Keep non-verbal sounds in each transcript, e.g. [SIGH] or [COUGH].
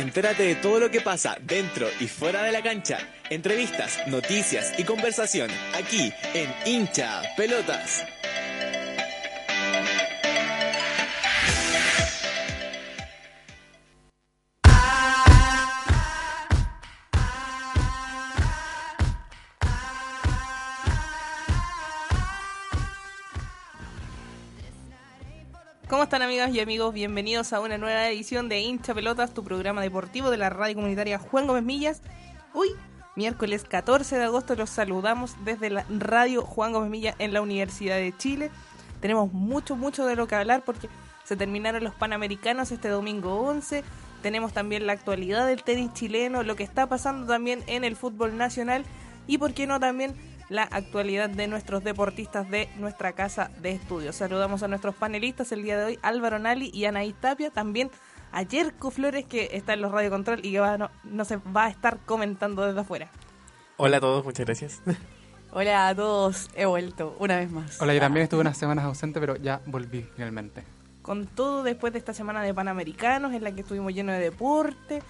Entérate de todo lo que pasa dentro y fuera de la cancha. Entrevistas, noticias y conversación aquí en Hincha Pelotas. Amigas y amigos? Bienvenidos a una nueva edición de Hincha Pelotas, tu programa deportivo de la radio comunitaria Juan Gómez Millas. Hoy, miércoles 14 de agosto, los saludamos desde la radio Juan Gómez Millas en la Universidad de Chile. Tenemos mucho, mucho de lo que hablar porque se terminaron los Panamericanos este domingo 11. Tenemos también la actualidad del tenis chileno, lo que está pasando también en el fútbol nacional y, por qué no, también la actualidad de nuestros deportistas de nuestra casa de estudios. Saludamos a nuestros panelistas el día de hoy, Álvaro Nali y Anaí Tapia, también a Yerko Flores que está en los Radio Control y que va, no, se va a estar comentando desde afuera. Hola a todos, muchas gracias. [LAUGHS] Hola a todos, he vuelto una vez más. Hola, yo también estuve unas semanas ausente, pero ya volví finalmente. Con todo después de esta semana de Panamericanos en la que estuvimos llenos de deporte,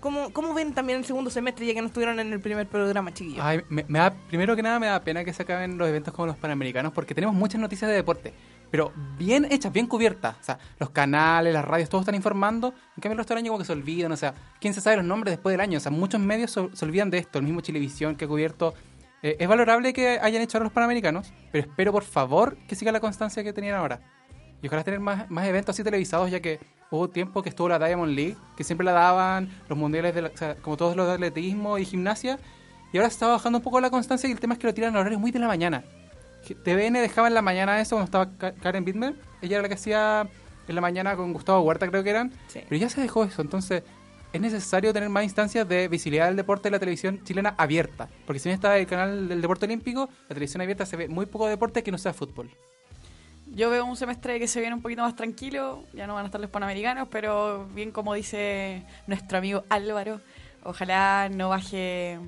¿Cómo, ¿Cómo ven también el segundo semestre ya que no estuvieron en el primer programa, chiquillos? Ay, me, da, primero que nada me da pena que se acaben los eventos como los Panamericanos porque tenemos muchas noticias de deporte, pero bien hechas, bien cubiertas. O sea, los canales, las radios, todos están informando. En cambio, el resto del año como que se olvidan. O sea, ¿quién se sabe los nombres después del año? O sea, muchos medios se, olvidan de esto. El mismo Televisión que ha cubierto... Eh, es valorable que hayan hecho ahora los Panamericanos, pero espero por favor que siga la constancia que tenían ahora. Y ojalá tener más, más eventos así televisados, ya que hubo tiempo que estuvo la Diamond League, que siempre la daban los mundiales, de como todos los de atletismo y gimnasia, y ahora se está bajando un poco la constancia y el tema es que lo tiran a horarios muy de la mañana. TVN dejaba en la mañana eso cuando estaba Karen Bittmer, ella era la que hacía en la mañana con Gustavo Huerta creo que eran, pero ya se dejó eso, entonces es necesario tener más instancias de visibilidad del deporte de la televisión chilena abierta, porque si bien está el canal del deporte olímpico, la televisión abierta se ve muy poco deporte que no sea fútbol. Yo veo un semestre que se viene un poquito más tranquilo, ya no van a estar los panamericanos, pero bien como dice nuestro amigo Álvaro, ojalá no baje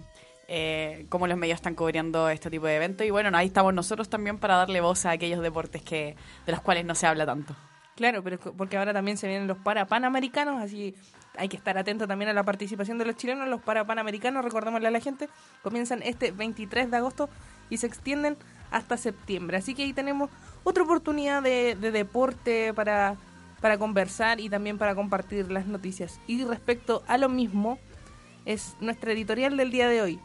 eh, como los medios están cubriendo este tipo de eventos. Y bueno, ahí estamos nosotros también para darle voz a aquellos deportes que de los cuales no se habla tanto. Claro, pero porque ahora también se vienen los para panamericanos, así hay que estar atento también a la participación de los chilenos. Los para panamericanos, recordémosle a la gente, comienzan este 23 de agosto y se extienden hasta septiembre. Así que ahí tenemos otra oportunidad de, deporte para, para conversar y también para compartir las noticias. Y respecto a lo mismo, es nuestra editorial del día de hoy.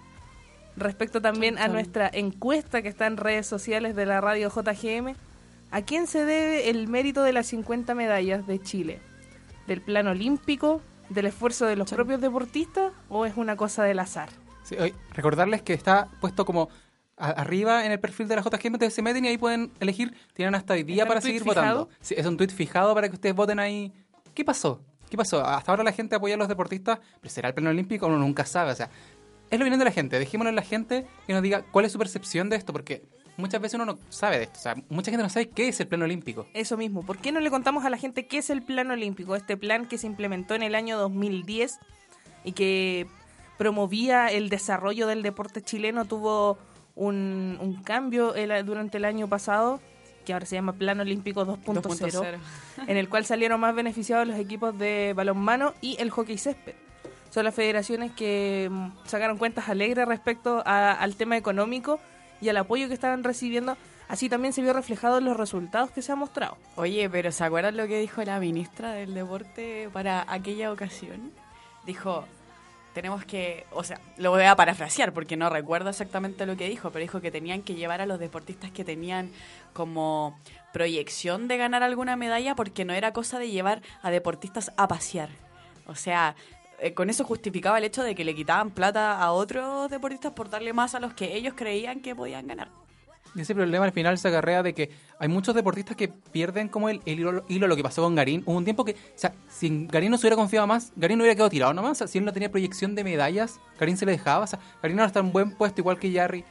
Respecto también a nuestra encuesta que está en redes sociales de la radio JGM, ¿a quién se debe el mérito de las 50 medallas de Chile? ¿Del plano olímpico? ¿Del esfuerzo de los propios deportistas? ¿O es una cosa del azar? Sí, recordarles que está puesto como arriba en el perfil de la JGM, ustedes se meten y ahí pueden elegir, tienen hasta hoy día para seguir votando. es un tweet fijado para que ustedes voten ahí. ¿Qué pasó? ¿Qué pasó? Hasta ahora la gente apoya a los deportistas, pero ¿será el pleno olímpico? Uno nunca sabe. O sea, es lo bien de la gente. Dejémoslo en la gente que nos diga cuál es su percepción de esto, porque muchas veces uno no sabe de esto. O sea, mucha gente no sabe qué es el plano olímpico. Eso mismo. ¿Por qué no le contamos a la gente qué es el plano olímpico? Este plan que se implementó en el año 2010 y que promovía el desarrollo del deporte chileno tuvo un, un cambio durante el año pasado que ahora se llama Plan Olímpico 2.0, en el cual salieron más beneficiados los equipos de balonmano y el hockey césped. Son las federaciones que mm, sacaron cuentas alegres respecto al tema económico y al apoyo que estaban recibiendo. Así también se vio reflejado en los resultados que se han mostrado. Oye, pero ¿se acuerdan lo que dijo la ministra del Deporte para aquella ocasión? Dijo, tenemos que, o sea, lo voy a parafrasear porque no recuerdo exactamente lo que dijo, pero dijo que tenían que llevar a los deportistas que tenían como proyección de ganar alguna medalla porque no era cosa de llevar a deportistas a pasear. O sea, eh, con eso justificaba el hecho de que le quitaban plata a otros deportistas por darle más a los que ellos creían que podían ganar. Ese problema al final se agarrea de que hay muchos deportistas que pierden como el, hilo, hilo, lo que pasó con Garín. Hubo un tiempo que, o sea, si Garín no se hubiera confiado más, Garín no hubiera quedado tirado nomás. si él no tenía proyección de medallas, Garín se le dejaba. O sea, Garín ahora está en buen puesto igual que Jarry.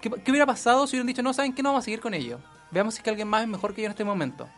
¿qué, hubiera pasado si hubieran dicho, no, ¿saben qué? No vamos a seguir con ello. Veamos si que alguien más es mejor que yo en este momento.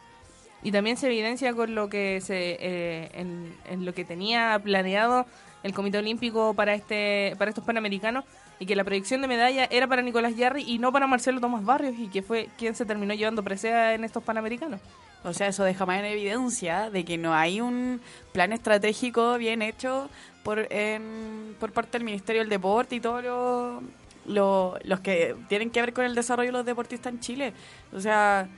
Y también se evidencia con lo que se eh, en, lo que tenía planeado el Comité Olímpico para este para estos panamericanos y que la proyección de medalla era para Nicolás Yarri y no para Marcelo Tomás Barrios y que fue quien se terminó llevando presea en estos Panamericanos. O sea, eso deja más en evidencia de que no hay un plan estratégico bien hecho por, en- por parte del Ministerio del Deporte y todos los lo- los que tienen que ver con el desarrollo de los deportistas en Chile. O sea,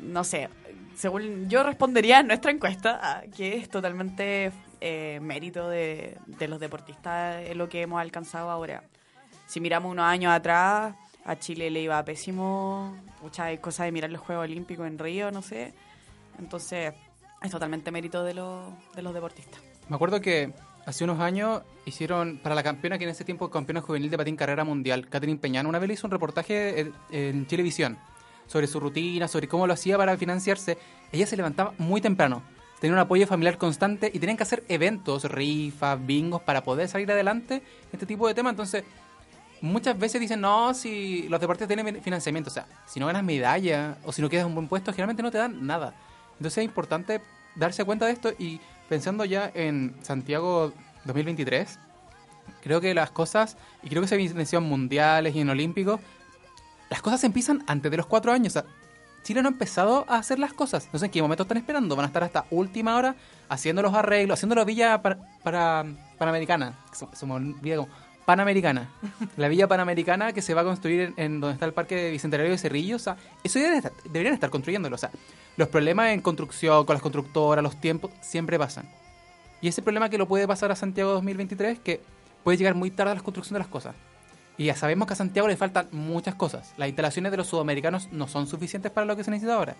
no sé, según yo respondería a nuestra encuesta, que es totalmente eh, mérito de, de los deportistas lo que hemos alcanzado ahora. Si miramos unos años atrás, a Chile le iba pésimo, muchas cosas de mirar los Juegos Olímpicos en Río, no sé. Entonces, es totalmente mérito de, los de los deportistas. Me acuerdo que hace unos años hicieron, para la campeona que en ese tiempo campeona juvenil de patín carrera mundial, Catherine Peñano, una vez le hizo un reportaje en, en televisión sobre su rutina, sobre cómo lo hacía para financiarse. Ella se levantaba muy temprano, tenía un apoyo familiar constante y tenían que hacer eventos, rifas, bingos para poder salir adelante este tipo de temas. Entonces, muchas veces dicen, no, si los deportes tienen financiamiento, o sea, si no ganas medalla o si no quedas en un buen puesto, generalmente no te dan nada. Entonces es importante darse cuenta de esto y pensando ya en Santiago 2023, creo que las cosas, y creo que se mencionan mundiales y en olímpicos, las cosas empiezan antes de los cuatro años. O sea, Chile no ha empezado a hacer las cosas. No sé en qué momento están esperando. Van a estar hasta última hora haciendo los arreglos, haciendo la villa para, para- panamericana. Se, se me olvida como panamericana. la villa panamericana que se va a construir en, donde está el parque bicentenario de Cerrillo. O sea, eso deberían estar, deberían estar construyéndolo. O sea, los problemas en construcción con las constructoras, los tiempos, siempre pasan. Y ese problema que lo puede pasar a Santiago 2023 que puede llegar muy tarde a la construcción de las cosas. Y ya sabemos que a Santiago le faltan muchas cosas. Las instalaciones de los sudamericanos no son suficientes para lo que se necesita ahora.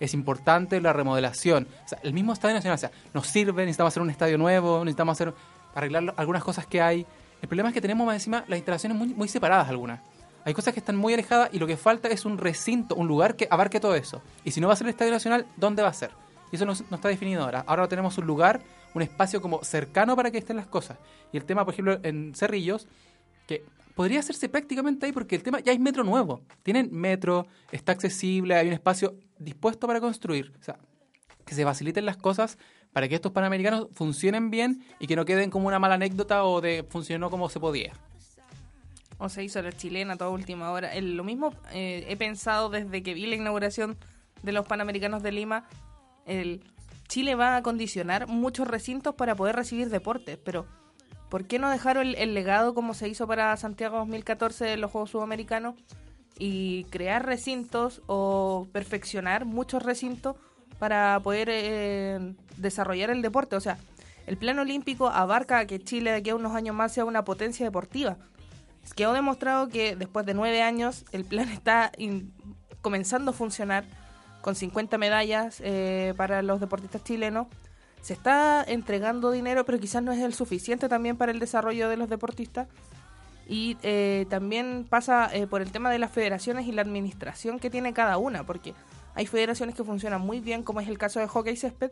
Es importante la remodelación. O sea, el mismo Estadio Nacional, o sea, nos sirve, necesitamos hacer un estadio nuevo, necesitamos hacer arreglar algunas cosas que hay. El problema es que tenemos más encima las instalaciones muy, muy separadas algunas. Hay cosas que están muy alejadas y lo que falta es un recinto, un lugar que abarque todo eso. Y si no va a ser el Estadio Nacional, ¿dónde va a ser? Y eso no, no está definido ahora. Ahora tenemos un lugar, un espacio como cercano para que estén las cosas. Y el tema, por ejemplo, en Cerrillos, que podría hacerse prácticamente ahí porque el tema ya hay metro nuevo. Tienen metro, está accesible, hay un espacio dispuesto para construir. O sea, que se faciliten las cosas para que estos panamericanos funcionen bien y que no queden como una mala anécdota o de funcionó como se podía. O se hizo la chilena toda última hora. El- lo mismo eh, he pensado desde que vi la inauguración de los Panamericanos de Lima. El Chile va a acondicionar muchos recintos para poder recibir deportes, pero ¿por qué no dejaron el, el legado como se hizo para Santiago 2014 de los Juegos Sudamericanos y crear recintos o perfeccionar muchos recintos para poder eh, desarrollar el deporte? O sea, el plan olímpico abarca que Chile de aquí a unos años más sea una potencia deportiva. Quedó demostrado que después de nueve años el plan [LAUGHS] está comenzando a funcionar con 50 medallas eh, para los deportistas chilenos. Se está entregando dinero, pero quizás no es el suficiente también para el desarrollo de los deportistas. Y eh, también pasa eh, por el tema de las federaciones y la administración que tiene cada una, porque hay federaciones que funcionan muy bien, como es el caso de hockey césped,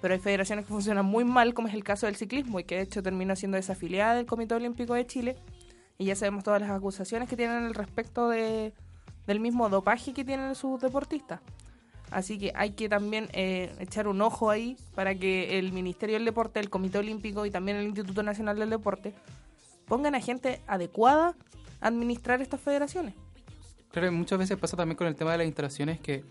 pero hay federaciones que funcionan muy mal, como es el caso del ciclismo, y que de hecho terminó siendo desafiliada del Comité Olímpico de Chile. Y ya sabemos todas las acusaciones que tienen al respecto de, del mismo dopaje que tienen sus deportistas. Así que hay que también eh, echar un ojo ahí para que el Ministerio del Deporte, el Comité Olímpico y también el Instituto Nacional del Deporte pongan a gente adecuada a administrar estas federaciones. Claro, muchas veces pasa también con el tema de las instalaciones que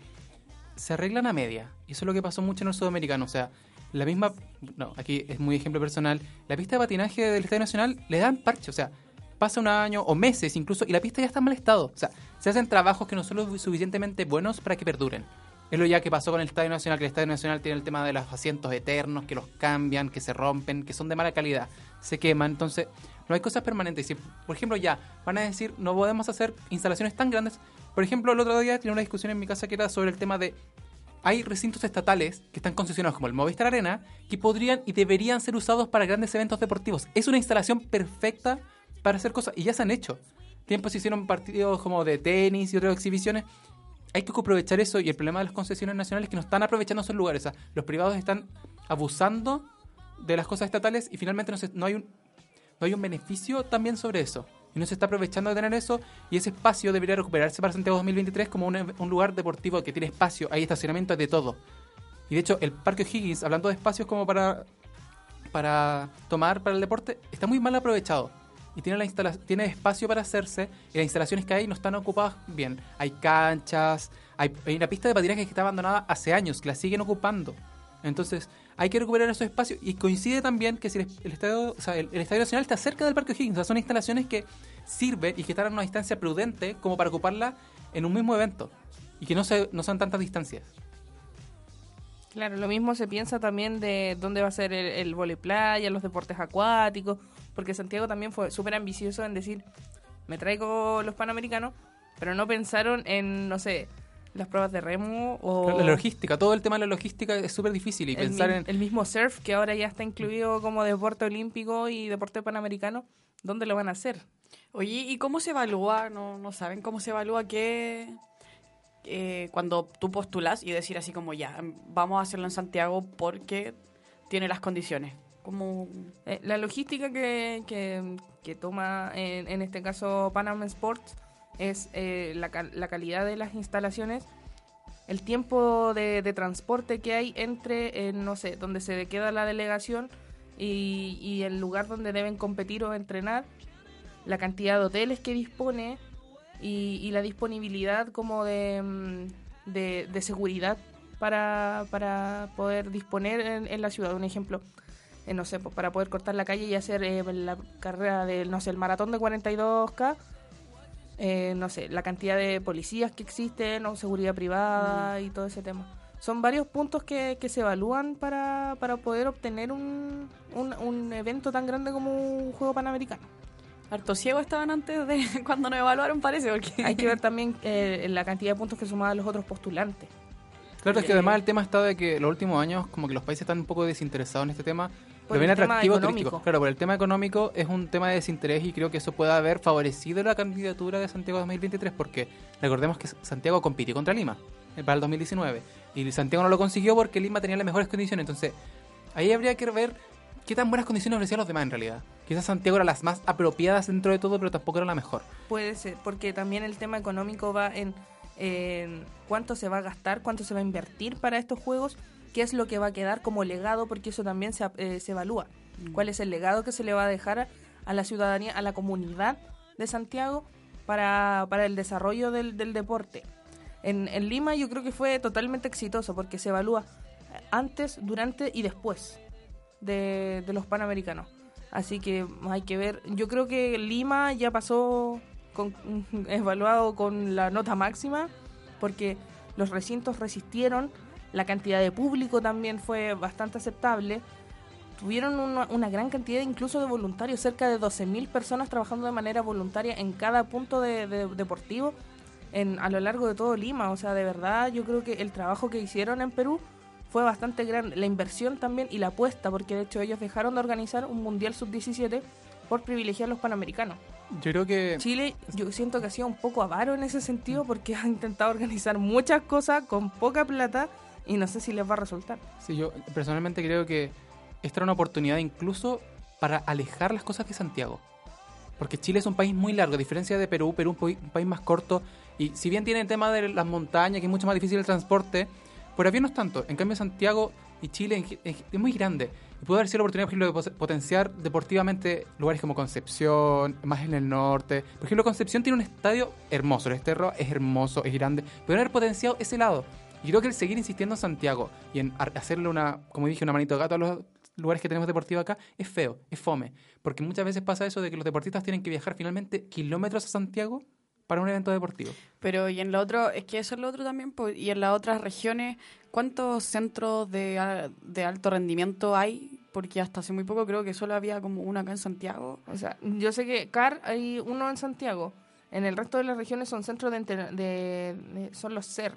se arreglan a media. Y eso es lo que pasó mucho en el sudamericano. O sea, la misma, no, aquí es muy ejemplo personal, la pista de patinaje del Estadio Nacional le dan parche. O sea, pasa un año o meses incluso y la pista ya está en mal estado. O sea, se hacen trabajos que no son lo suficientemente buenos para que perduren. Es lo ya que pasó con el Estadio Nacional, que el Estadio Nacional tiene el tema de los asientos eternos, que los cambian, que se rompen, que son de mala calidad, se queman. Entonces, no hay cosas permanentes. Si, por ejemplo, ya van a decir, no podemos hacer instalaciones tan grandes. Por ejemplo, el otro día tenía una discusión en mi casa que era sobre el tema de hay recintos estatales que están concesionados como el Movistar Arena que podrían y deberían ser usados para grandes eventos deportivos. Es una instalación perfecta para hacer cosas y ya se han hecho. Tiempos se hicieron partidos como de tenis y otras exhibiciones. Hay que aprovechar eso y el problema de las concesiones nacionales es que no están aprovechando esos lugares. Los privados están abusando de las cosas estatales y finalmente no, no hay un no hay un beneficio también sobre eso. Y no se está aprovechando de tener eso y ese espacio debería recuperarse para Santiago 2023 como un, lugar deportivo que tiene espacio, hay estacionamiento, de todo. Y de hecho el Parque Higgins, hablando de espacios como para, para tomar para el deporte, está muy mal aprovechado. Y tiene, la instala- tiene espacio para hacerse y las instalaciones que hay no están ocupadas bien. Hay canchas, Hay, hay una pista de patinaje que está abandonada hace años, que la siguen ocupando. Entonces, hay que recuperar esos espacios y coincide también que si el, el estadio, el, Estadio Nacional está cerca del Parque O'Higgins, o sea, son instalaciones que sirven y que están a una distancia prudente como para ocuparla en un mismo evento y que no, se, no son tantas distancias. Claro, lo mismo se piensa también de dónde va a ser el, el playa, los deportes acuáticos, porque Santiago también fue súper ambicioso en decir, me traigo los panamericanos, pero no pensaron en, no sé, las pruebas de remo o La logística, todo el tema de la logística es súper difícil y el, pensar mi- en... el mismo surf, que ahora ya está incluido como deporte olímpico y deporte panamericano, ¿dónde lo van a hacer? Oye, ¿y cómo se evalúa? No, no saben cómo se evalúa qué eh, cuando tú postulas y decir así como ya, vamos a hacerlo en Santiago porque tiene las condiciones. Como Eh, la logística que, que- que toma en, en este caso Panam Sports es eh, la, la calidad de las instalaciones, el tiempo de, transporte que hay entre, eh, no sé, donde se queda la delegación y, y el lugar donde deben competir o entrenar, la cantidad de hoteles que dispone y, la disponibilidad como de, mm, de, de seguridad para, para poder disponer en, la ciudad. Un ejemplo, eh, no sé, para poder cortar la calle y hacer eh, la carrera del, no sé, el maratón de 42K, eh, no sé, la cantidad de policías que existen o seguridad privada y todo ese tema. Son varios puntos que, que se evalúan para, para poder obtener un, un, un evento tan grande como un juego panamericano. harto ciego estaban antes de [LAUGHS] cuando nos evaluaron, parece, porque Hay que ver [LAUGHS] también eh, la cantidad de puntos que sumaban los otros postulantes. Claro, es que además el tema está de que los últimos años como que los países están un poco desinteresados en este tema. Por lo el tema atractivo económico. turístico. Claro, por el tema económico es un tema de desinterés y creo que eso puede haber favorecido la candidatura de Santiago 2023 porque recordemos que Santiago compitió contra Lima eh, para el 2019 y Santiago no lo consiguió porque Lima tenía las mejores condiciones. Entonces, ahí habría que ver qué tan buenas condiciones ofrecían los demás en realidad. Quizás Santiago era las más apropiadas dentro de todo, pero tampoco era la mejor. Puede ser, porque también el tema económico va en, en cuánto se va a gastar, cuánto se va a invertir para estos juegos, qué es lo que va a quedar como legado, porque eso también se, eh, se evalúa. ¿Cuál es el legado que se le va a dejar a, a la ciudadanía, a la comunidad de Santiago para, para el desarrollo del, del deporte? En, en Lima yo creo que fue totalmente exitoso porque se evalúa antes, durante y después de, de los Panamericanos. Así que hay que ver. Yo creo que Lima ya pasó con, [LAUGHS] evaluado con la nota máxima porque los recintos resistieron, la cantidad de público también fue bastante aceptable. Tuvieron una, una gran cantidad incluso de voluntarios, cerca de 12.000 personas trabajando de manera voluntaria en cada punto de, de- deportivo en, a lo largo de todo Lima. O sea, de verdad yo creo que el trabajo que hicieron en Perú fue bastante grande. La inversión también y la apuesta, porque de hecho ellos dejaron de organizar un Mundial Sub-17 por privilegiar a los Panamericanos. Yo creo que... Chile, yo siento que ha sido un poco avaro en ese sentido porque [LAUGHS] ha intentado organizar muchas cosas con poca plata y no sé si les va a resultar. Sí, yo personalmente creo que esta era una oportunidad incluso para alejar las cosas de Santiago. Porque Chile es un país muy largo, a diferencia de Perú, Perú es un, país más corto. Y si bien tiene el tema de las montañas, que es mucho más difícil el transporte, por avión no es tanto. En cambio, Santiago y Chile es muy grande. Y puede haber sido la oportunidad, por ejemplo, de potenciar deportivamente lugares como Concepción, más en el norte. Por ejemplo, Concepción tiene un estadio hermoso. El Esterro es hermoso, es grande. Pueden haber potenciado ese lado. Y creo que el seguir insistiendo en Santiago y en hacerle una, como dije, una manito de gato a los lugares que tenemos deportivos acá, es feo, es fome. Porque muchas veces pasa eso de que los deportistas tienen que viajar finalmente kilómetros a Santiago para un evento deportivo. Pero y en lo otro, es que eso es lo otro también, pues, y en las otras regiones, ¿cuántos centros de, de alto rendimiento hay? Porque hasta hace muy poco creo que solo había como uno acá en Santiago. O sea, yo sé que CAR hay uno en Santiago. En el resto de las regiones son centros de, enter- de- de- son los CER,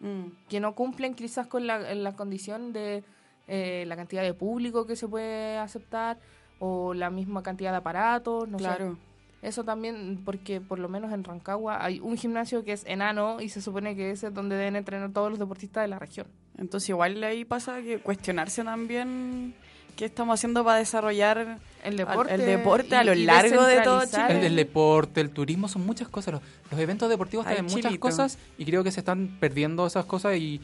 Mm. que no cumplen quizás con la, la condición de eh, la cantidad de público que se puede aceptar o la misma cantidad de aparatos, no sé. claro. Eso también, porque por lo menos en Rancagua hay un gimnasio que es enano y se supone que ese es donde deben entrenar todos los deportistas de la región. Entonces igual ahí pasa que cuestionarse también qué estamos haciendo para desarrollar El deporte, el deporte a lo largo de todo Chile. El, el deporte, el turismo, son muchas cosas. Los, los eventos deportivos Ay, traen muchas cosas y creo que se están perdiendo esas cosas y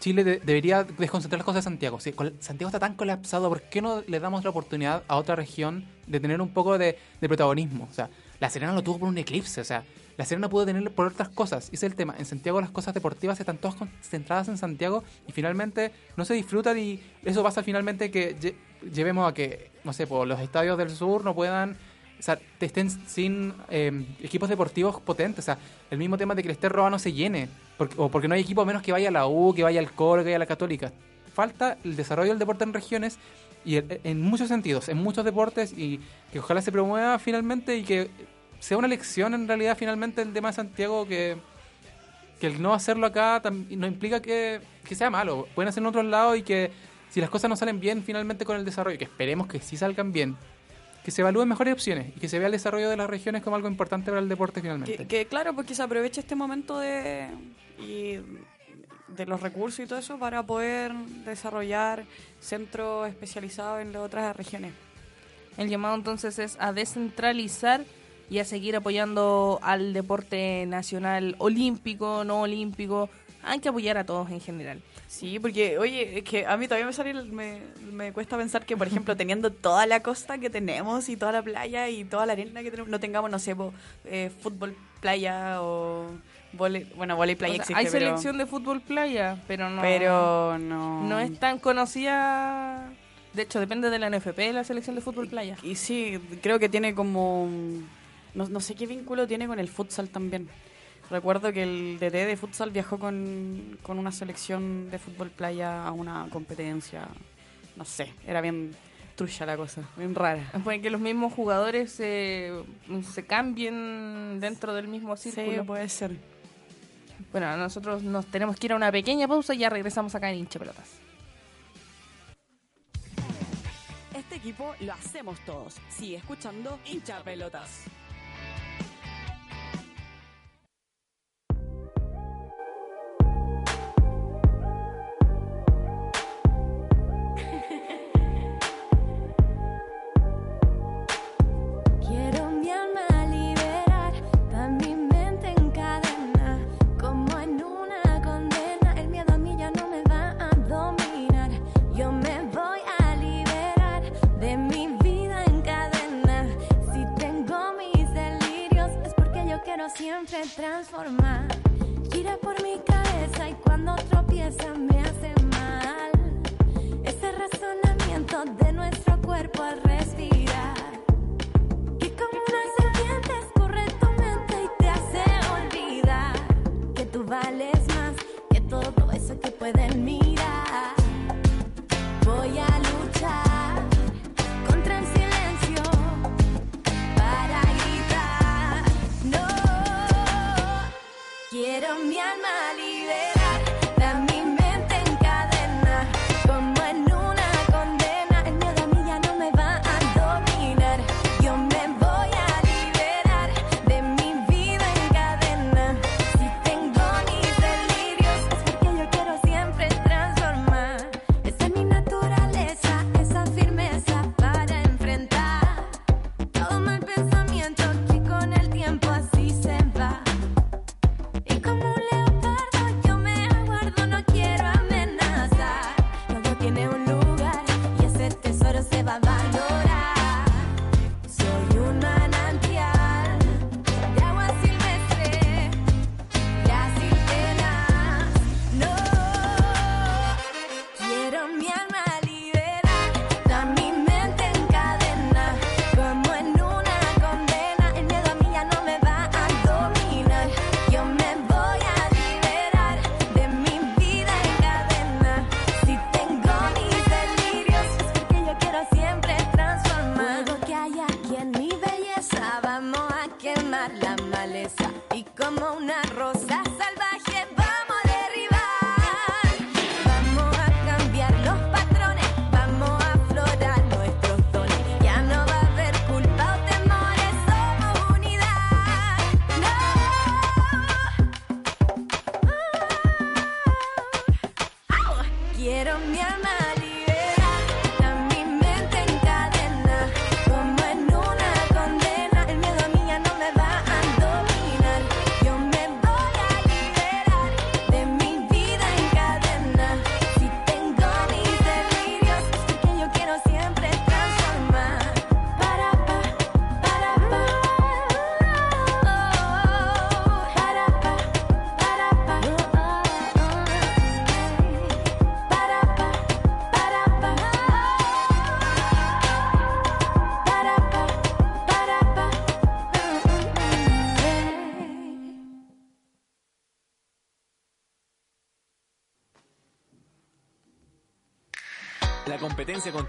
Chile de- debería desconcentrar las cosas de Santiago. Si col- Santiago está tan colapsado, ¿por qué no le damos la oportunidad a otra región de tener un poco de, de protagonismo? O sea, La Serena lo tuvo por un eclipse, o sea, La Serena pudo tener por otras cosas. Ese es el tema. En Santiago las cosas deportivas están todas concentradas en Santiago y finalmente no se disfrutan y eso pasa finalmente que lle- llevemos a que, no sé, por los estadios del sur no puedan, o sea, estén sin eh, equipos deportivos potentes. O sea, el mismo tema de que el Esterroa no se llene, o porque no hay equipo menos que vaya a la U, que vaya al Colo, que vaya a la Católica. Falta el desarrollo del deporte en regiones y en- en muchos sentidos, en muchos deportes y que ojalá se promueva finalmente y que sea una lección en realidad finalmente el tema de Santiago que, que el no hacerlo acá no implica que, que sea malo. Pueden hacerlo en otros lados y que si las cosas no salen bien finalmente con el desarrollo, que esperemos que sí salgan bien, que se evalúen mejores opciones y que se vea el desarrollo de las regiones como algo importante para el deporte finalmente. Que, que claro, porque se aproveche este momento de, y de los recursos y todo eso para poder desarrollar centros especializados en las otras regiones. El llamado entonces es a descentralizar y a seguir apoyando al deporte nacional olímpico, no olímpico. Hay que apoyar a todos en general. Sí, porque, oye, es que a mí todavía me, sale, me, me cuesta pensar que, por ejemplo, teniendo toda la costa que tenemos y toda la playa y toda la arena que tenemos, no tengamos, no sé, po, eh, fútbol playa o vole, bueno, volei playa O sea, existe, hay pero, selección de fútbol playa, pero no, pero no... no es tan conocida. De hecho, depende de la NFP la selección de fútbol playa. Y sí, creo que tiene como... No, no sé qué vínculo tiene con el futsal también. Recuerdo que el DT de futsal viajó con, con una selección de fútbol playa a una competencia. No sé, era bien trucha la cosa, bien rara. Puede que los mismos jugadores se, se cambien dentro del mismo Sí, círculo. puede ser. Bueno, nosotros nos tenemos que ir a una pequeña pausa y ya regresamos acá en Hincha Pelotas. Este equipo lo hacemos todos. Sigue escuchando hincha pelotas.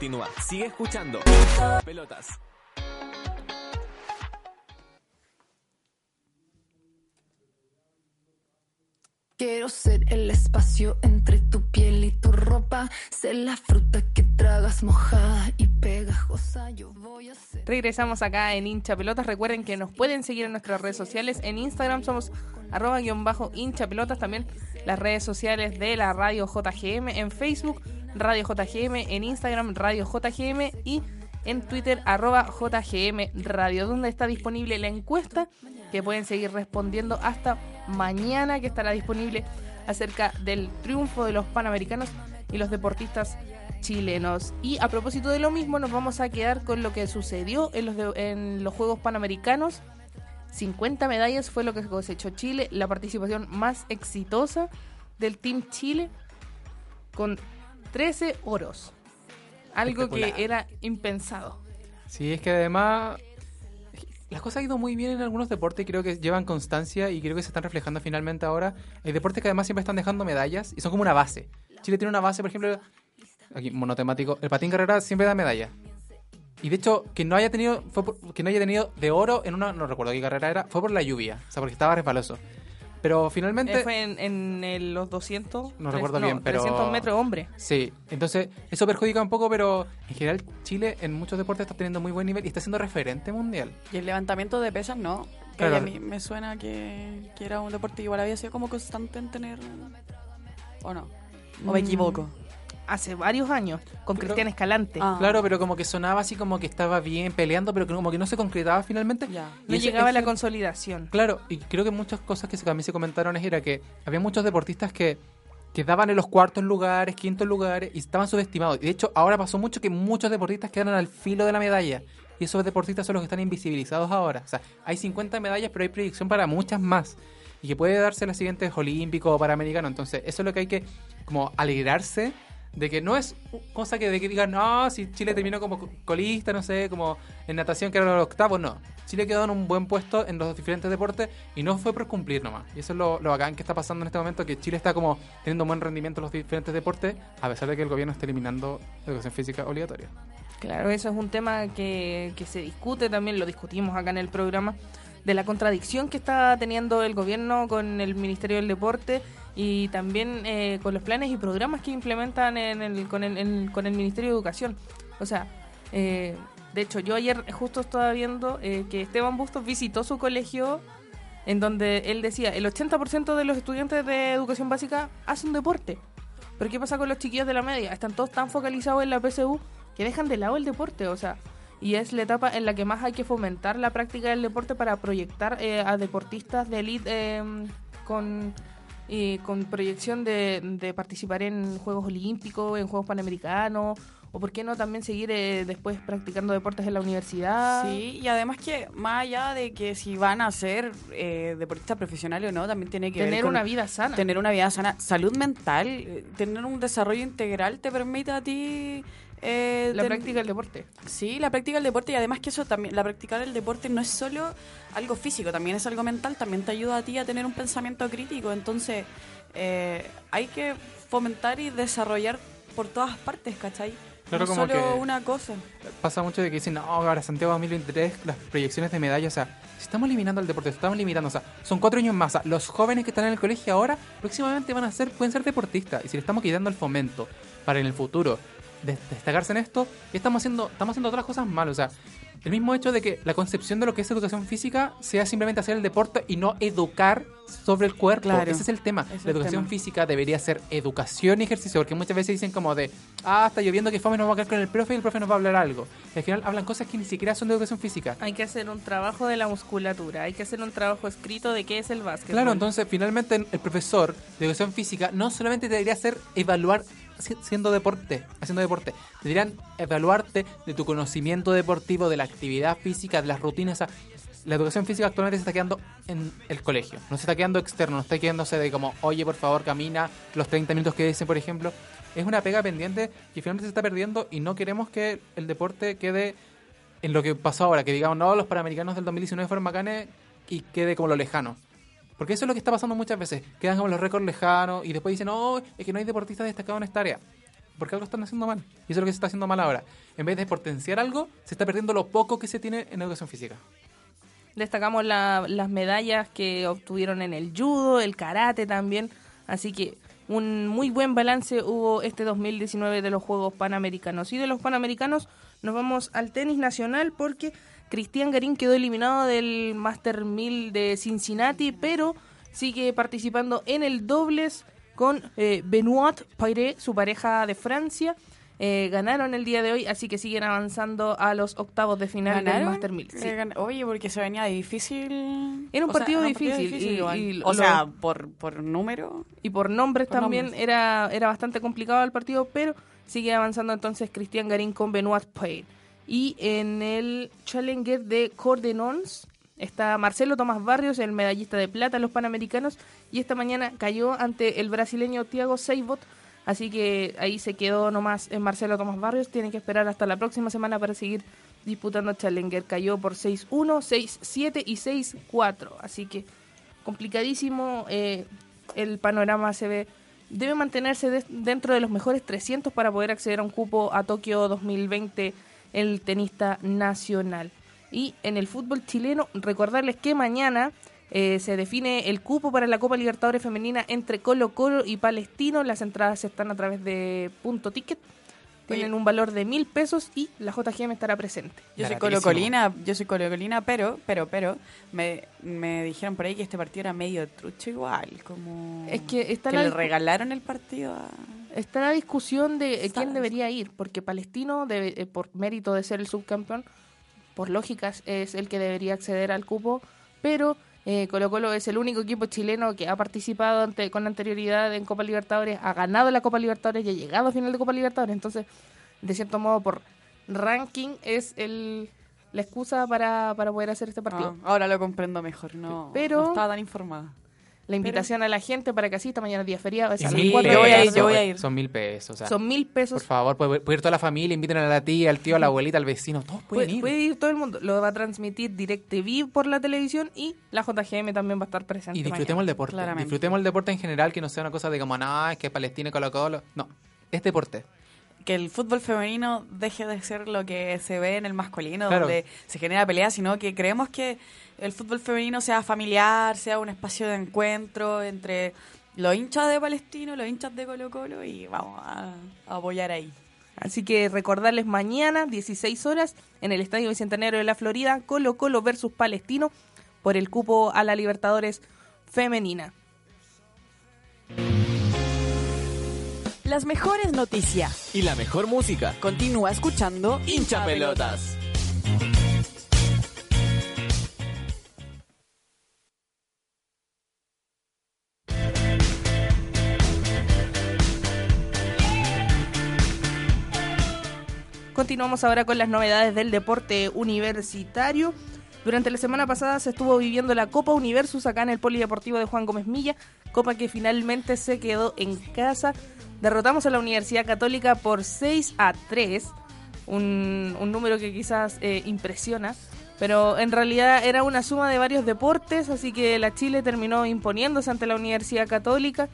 Continúa. Sigue escuchando. Pelotas. Quiero ser el espacio entre tu piel y tu ropa. Ser la fruta que tragas mojada y pegajosa. Yo voy a ser. Regresamos acá en hincha pelotas. Recuerden que nos pueden seguir en nuestras redes sociales. En Instagram somos arroba guion bajo hincha pelotas. También las redes sociales de la radio JGM. En Facebook, Radio JGM. En Instagram, Radio JGM. Y en Twitter, arroba JGM Radio, donde está disponible la encuesta que pueden seguir respondiendo hasta mañana, que estará disponible acerca del triunfo de los panamericanos y los deportistas chilenos. Y a propósito de lo mismo, nos vamos a quedar con lo que sucedió en los, de- en los Juegos Panamericanos. 50 medallas fue lo que cosechó Chile, la participación más exitosa del Team Chile, con 13 oros. Algo que era impensado. Sí, es que además las cosas han ido muy bien en algunos deportes, creo que llevan constancia y creo que se están reflejando finalmente ahora. Hay deportes que además siempre están dejando medallas y son como una base. Chile tiene una base, por ejemplo, aquí monotemático, el patín carrera siempre da medalla. Y de hecho, que no haya tenido fue por- que no haya tenido de oro en una no recuerdo qué carrera era, fue por la lluvia, o sea, porque estaba resbaloso. Pero finalmente Eh, fue en, en el- los 200. No recuerdo bien, pero- 300 metros hombre. Sí, entonces eso perjudica un poco, pero en general Chile en muchos deportes está teniendo muy buen nivel y está siendo referente mundial. Y el levantamiento de pesas, no. Que Claro. a mí me suena que, que era un deporte igual había sido como constante en tener. ¿O no? ¿O me Mm, equivoco? Hace varios años, con Pero- Cristian Escalante. Ah. Claro, pero como que sonaba así como que estaba bien peleando, pero como que no se concretaba finalmente. Ya. no Y ese- llegaba a la ese- consolidación. Claro, y creo que muchas cosas que también se comentaron era que había muchos deportistas que quedaban en los cuartos lugares, quintos lugares y estaban subestimados. Y de hecho, ahora pasó mucho que muchos deportistas quedaron al filo de la medalla. Y esos deportistas son los que están invisibilizados ahora. O sea, hay 50 medallas, pero hay proyección para muchas más. Y que puede darse en los siguientes olímpicos o panamericanos. Entonces, eso es lo que hay que como alegrarse de que no es cosa que de que digan, no, si Chile terminó como co- colista, no sé, como en natación que era los octavos, no. Chile quedó en un buen puesto en los diferentes deportes y no fue por cumplir nomás. Y eso es lo, lo bacán que está pasando en este momento, que Chile está como teniendo un buen rendimiento en los diferentes deportes, a pesar de que el gobierno está eliminando educación física obligatoria. Claro, eso es un tema que, que se discute también, lo discutimos acá en el programa, de la contradicción que está teniendo el gobierno con el Ministerio del Deporte y también eh, con los planes y programas que implementan en el, con, el, en- con el Ministerio de Educación. O sea, eh, de hecho, yo ayer justo estaba viendo eh, que Esteban Bustos visitó su colegio en donde él decía, el 80% de los estudiantes de educación básica hacen deporte. Pero ¿qué pasa con los chiquillos de la media? Están todos tan focalizados en la PSU que dejan de lado el deporte, o sea, y es la etapa en la que más hay que fomentar la práctica del deporte para proyectar eh, a deportistas de elite eh, con, y con proyección de, de participar en Juegos Olímpicos, en Juegos Panamericanos, o por qué no también seguir eh, después practicando deportes en la universidad. Sí, y además que más allá de que si van a ser eh, deportistas profesionales o no, también tiene que ver Tener con una vida sana. tener una vida sana, salud mental, eh, tener un desarrollo integral te permite a ti eh, la ten- práctica del deporte. Sí, la práctica del deporte y además que eso también, la practicar el deporte no es solo algo físico, también es algo mental, también te ayuda a ti a tener un pensamiento crítico, entonces eh, hay que fomentar y desarrollar por todas partes, ¿cachai? Claro, no como solo que- una cosa. Pasa mucho de que dicen, no, ahora Santiago 2023, las proyecciones de medallas, o sea, si estamos eliminando el deporte, si estamos limitando, o sea, son cuatro años más. o sea, los jóvenes que están en el colegio ahora, próximamente van a ser, pueden ser deportistas. Y si le estamos quitando el fomento para en el futuro de- destacarse en esto, ¿qué estamos haciendo? Estamos haciendo otras cosas mal, o sea, el mismo hecho de que la concepción de lo que es educación física sea simplemente hacer el deporte y no educar sobre el cuerpo. Claro. Ese es el tema. Es la el educación tema. física debería ser educación y ejercicio, porque muchas veces dicen como de, ah, está lloviendo que fome nos va a quedar con el profe y el profe nos va a hablar algo. Y al final hablan cosas que ni siquiera son de educación física. Hay que hacer un trabajo de la musculatura, hay que hacer un trabajo escrito de qué es el básquet. Claro, entonces finalmente el profesor de educación física no solamente debería hacer evaluar siendo deporte, haciendo deporte, deberían evaluarte de tu conocimiento deportivo, de la actividad física, de las rutinas. o la educación física actualmente se está quedando en el colegio, no se está quedando externo, no está quedándose de como, oye, por favor, camina los 30 minutos que dicen, por ejemplo. Es una pega pendiente que finalmente se está perdiendo y no queremos que el deporte quede en lo que pasó ahora, que digamos, no, los panamericanos del 2019 fueron bacanes y quede como lo lejano. Porque eso es lo que está pasando muchas veces. Quedan como los récords lejanos y después dicen, no, es que no hay deportistas destacados en esta área. porque algo están haciendo mal. Y eso es lo que se está haciendo mal ahora. En vez de potenciar algo, se está perdiendo lo poco que se tiene en educación física. Destacamos la- las medallas que obtuvieron en el judo, el karate también. Así que un muy buen balance hubo este 2019 de los Juegos Panamericanos. Y de los Panamericanos nos vamos al tenis nacional porque Cristian Garín quedó eliminado del Master 1000 de Cincinnati, pero sigue participando en el dobles con eh, Benoit Paire, su pareja de Francia. Eh, ganaron el día de hoy, así que siguen avanzando a los octavos de final del. Master 1000. Sí. Eh, Oye, porque se venía difícil. Era un O sea, partido difícil, y- y o lo- sea, por, por número. Y por nombres Por también nombres. Era, era bastante complicado el partido, pero sigue avanzando entonces Cristian Garín con Benoit Paire. Y en el Challenger de Cordenons está Marcelo Tomás Barrios, el medallista de plata en los Panamericanos, y esta mañana cayó ante el brasileño Thiago Seibot, así que ahí se quedó nomás en Marcelo Tomás Barrios, tiene que esperar hasta la próxima semana para seguir disputando Challenger. Cayó por 6-1, 6-7 y 6-4, así que complicadísimo eh, el panorama se ve. Debe mantenerse de- dentro de los mejores 300 para poder acceder a un cupo a Tokio 2020 el tenista nacional. Y en el fútbol chileno recordarles que mañana eh, se define el cupo para la Copa Libertadores Femenina entre Colo Colo y Palestino. Las entradas están a través de punto ticket tienen Oye. un valor de mil pesos y la JGM estará presente. Yo soy colocolina, yo soy colocolina, pero, pero, pero, me, me dijeron por ahí que este partido era medio trucho igual, como... Es que está que la le regalaron el partido a... Está la discusión de eh, quién debería ir, porque Palestino, debe- eh, por mérito de ser el subcampeón, por lógicas es el que debería acceder al cupo, pero eh, Colo Colo es el único equipo chileno que ha participado ante- con anterioridad en Copa Libertadores, ha ganado la Copa Libertadores y ha llegado a final de Copa Libertadores, entonces, de cierto modo, por ranking es el, la excusa para, para poder hacer este partido. Ah, ahora lo comprendo mejor, no, Pero- no estaba tan informada. La invitación a la gente para que asista mañana es día feriado, es mil yo voy la a ir, tarde. yo voy a ir. Son mil pesos. o sea, Son mil pesos Por favor, puede, puede ir toda la familia, inviten a la tía, al tío, a la abuelita, al vecino, todos pueden Puede, ir. puede ir todo el mundo. Lo va a transmitir DirecTV por la televisión y la JGM también va a estar presente. Y disfrutemos el deporte. Claramente. Disfrutemos el deporte en general, que no sea una cosa de como, no, es que Palestina y Colo Colo. No, es deporte. Que el fútbol femenino deje de ser lo que se ve en el masculino, Claro. donde se genera pelea, sino que creemos que el fútbol femenino sea familiar, sea un espacio de encuentro entre los hinchas de Palestino, los hinchas de Colo Colo y vamos a, a apoyar ahí. Así que recordarles mañana, 16 horas, en el Estadio Bicentenario de la Florida, Colo Colo versus Palestino por el cupo a la Libertadores femenina. Las mejores noticias. Y la mejor música. Continúa escuchando Hincha pelotas. Continuamos ahora con las novedades del deporte universitario. Durante la semana pasada se estuvo viviendo la Copa Universus acá en el Polideportivo de Juan Gómez Milla, copa que finalmente se quedó en casa. Derrotamos a la Universidad Católica por 6 a 3, un, número que quizás eh, impresiona, pero en realidad era una suma de varios deportes, así que la Chile terminó imponiéndose ante la Universidad Católica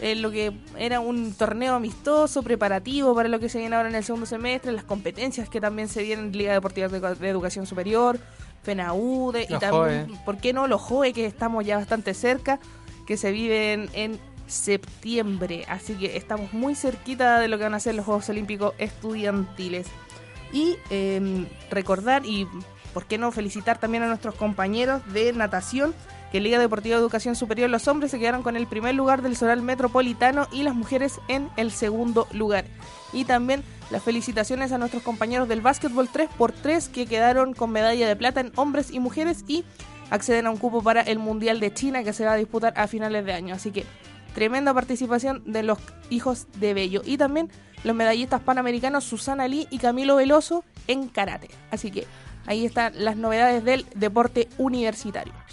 en lo que era un torneo amistoso, preparativo para lo que se viene ahora en el segundo semestre, las competencias que también se vienen en Liga Deportiva de, de Educación Superior, FENAUDE y también, JOE. ¿por qué no los JOE que estamos ya bastante cerca, que se viven en septiembre? Así que estamos muy cerquita de lo que van a ser los Juegos Olímpicos estudiantiles. Y eh, recordar y, ¿por qué no felicitar también a nuestros compañeros de natación? Que Liga Deportiva de Educación Superior los hombres se quedaron con el primer lugar del Soral Metropolitano y las mujeres en el segundo lugar. Y también las felicitaciones a nuestros compañeros del básquetbol 3x3 que quedaron con medalla de plata en hombres y mujeres y acceden a un cupo para el Mundial de China que se va a disputar a finales de año. Así que tremenda participación de los hijos de Bello. Y también los medallistas panamericanos Susana Lee y Camilo Veloso en karate. Así que ahí están las novedades del deporte universitario.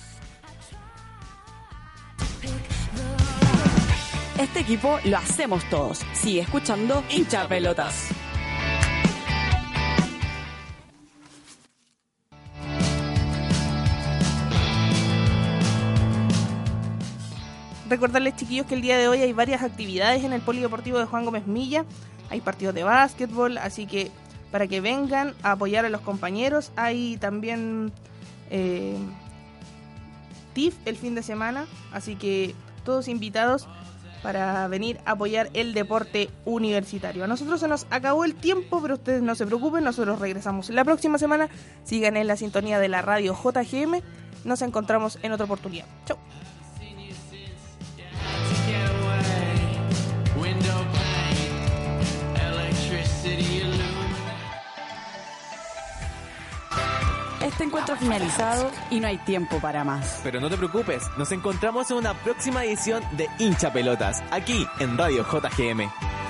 Este equipo lo hacemos todos. Sigue escuchando Hincha Pelotas. Recordarles, chiquillos, que el día de hoy hay varias actividades en el Polideportivo de Juan Gómez Milla. hay partidos de básquetbol, así que para que vengan a apoyar a los compañeros. Hay también eh, TIF el fin de semana, así que todos invitados para venir a apoyar el deporte universitario. A nosotros se nos acabó el tiempo, pero ustedes no se preocupen, nosotros regresamos la próxima semana. Sigan en la sintonía de la radio JGM. Nos encontramos en otra oportunidad. Chau. Este encuentro finalizado y no hay tiempo para más. Pero no te preocupes, nos encontramos en una próxima edición de Hincha Pelotas, aquí en Radio JGM.